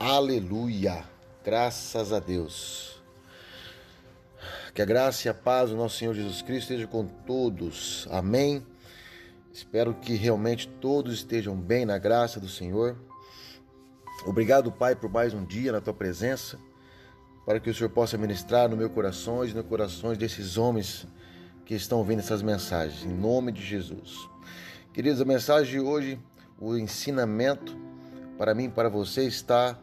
Aleluia! Graças a Deus. Que a graça e a paz do nosso Senhor Jesus Cristo esteja com todos. Amém. Espero que realmente todos estejam bem na graça do Senhor. Obrigado, Pai, por mais um dia na tua presença, para que o Senhor possa ministrar no meu coração e no corações desses homens que estão ouvindo essas mensagens, em nome de Jesus. Queridos, a mensagem de hoje, o ensinamento para mim e para você está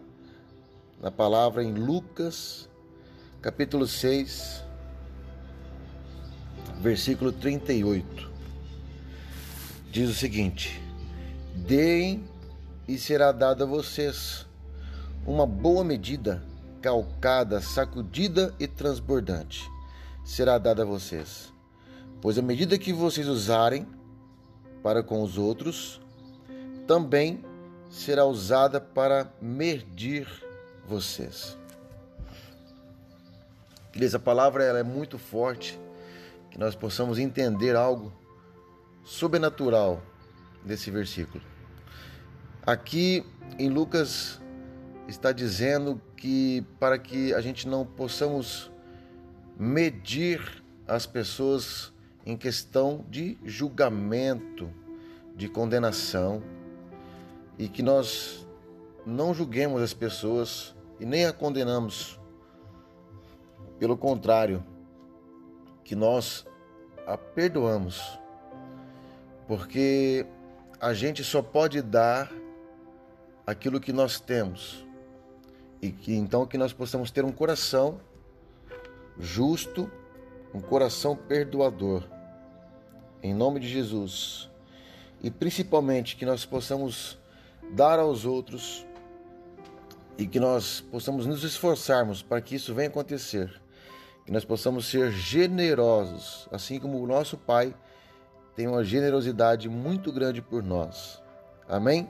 na palavra em Lucas, capítulo 6, versículo 38. Diz o seguinte: Deem e será dado a vocês uma boa medida, calcada, sacudida e transbordante. Será dada a vocês. Pois a medida que vocês usarem para com os outros, também será usada para medir vocês. Queridos, a palavra ela é muito forte, que nós possamos entender algo sobrenatural desse versículo. Aqui em Lucas está dizendo que para que a gente não possamos medir as pessoas em questão de julgamento, de condenação, e que nós não julguemos as pessoas e nem a condenamos. Pelo contrário, que nós a perdoamos, porque a gente só pode dar aquilo que nós temos e que então que nós possamos ter um coração justo, um coração perdoador. Em nome de Jesus. E principalmente que nós possamos dar aos outros e que nós possamos nos esforçarmos para que isso venha acontecer. Que nós possamos ser generosos, assim como o nosso Pai tem uma generosidade muito grande por nós. Amém?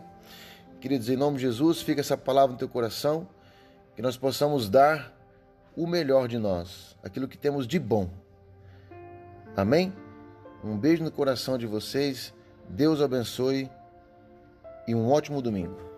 Queridos, em nome de Jesus, fica essa palavra no teu coração, que nós possamos dar o melhor de nós, aquilo que temos de bom. Amém? Um beijo no coração de vocês. Deus abençoe e um ótimo domingo.